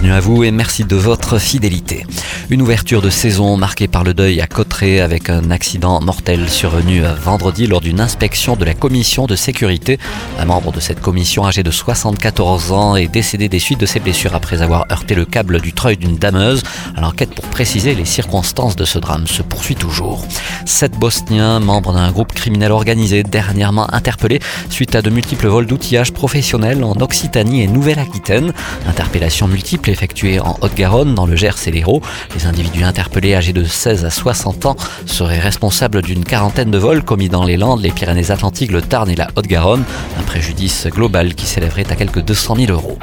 Bienvenue à vous et merci de votre fidélité. Une ouverture de saison marquée par le deuil à Cotteret avec un accident mortel survenu vendredi lors d'une inspection de la commission de sécurité. Un membre de cette commission âgé de 74 ans est décédé des suites de ses blessures après avoir heurté le câble du treuil d'une dameuse. L'enquête pour préciser les circonstances de ce drame se poursuit toujours. Sept Bosniens, membres d'un groupe criminel organisé, dernièrement interpellés suite à de multiples vols d'outillage professionnels en Occitanie et Nouvelle-Aquitaine. Interpellations effectuées en Haute-Garonne, dans le Gers et l'Hérault. Les individus interpellés âgés de 16 à 60 ans seraient responsables d'une quarantaine de vols commis dans les Landes, les Pyrénées-Atlantiques, le Tarn et la Haute-Garonne. Un préjudice global qui s'élèverait à quelques 200 000 euros.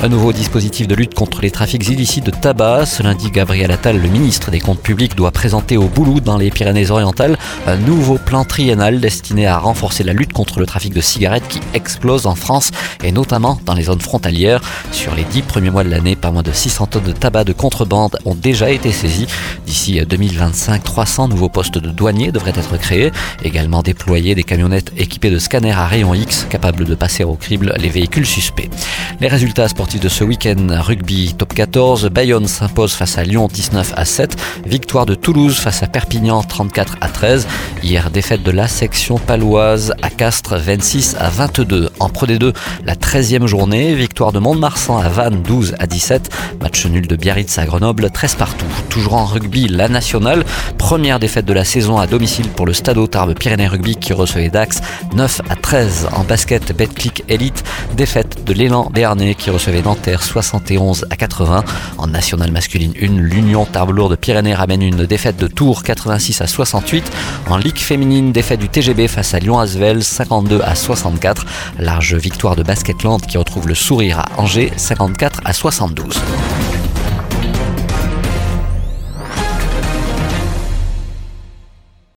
Un nouveau dispositif de lutte contre les trafics illicites de tabac. Ce lundi, Gabriel Attal, le ministre des Comptes publics, doit présenter au Boulou, dans les Pyrénées-Orientales, un nouveau plan triennal destiné à renforcer la lutte contre le trafic de cigarettes qui explose en France et notamment dans les zones frontalières. Sur les dix premiers mois de l'année, pas moins de 600 tonnes de tabac de contrebande ont déjà été été saisi. D'ici 2025, 300 nouveaux postes de douaniers devraient être créés. Également déployer des camionnettes équipées de scanners à rayon X capables de passer au crible les véhicules suspects. Les résultats sportifs de ce week-end, rugby top 14, Bayonne s'impose face à Lyon 19 à 7, victoire de Toulouse face à Perpignan 34 à 13, hier défaite de la section paloise à Castres 26 à 22. En Pro D2, la 13e journée, victoire de Mont-de-Marsan à Vannes 12 à 17, match nul de Biarritz à Grenoble 13 partout. Toujours en rugby, la nationale. Première défaite de la saison à domicile pour le Stade Tarbes Pyrénées Rugby qui recevait Dax 9 à 13 en basket Betclic Elite. Défaite de l'élan Béarnais qui recevait Nanterre 71 à 80. En nationale masculine 1, l'Union Tarbes Lourdes Pyrénées ramène une défaite de Tours 86 à 68. En Ligue féminine, défaite du TGB face à Lyon-Asvel 52 à 64. Large victoire de Basketland qui retrouve le sourire à Angers 54 à 72. closed.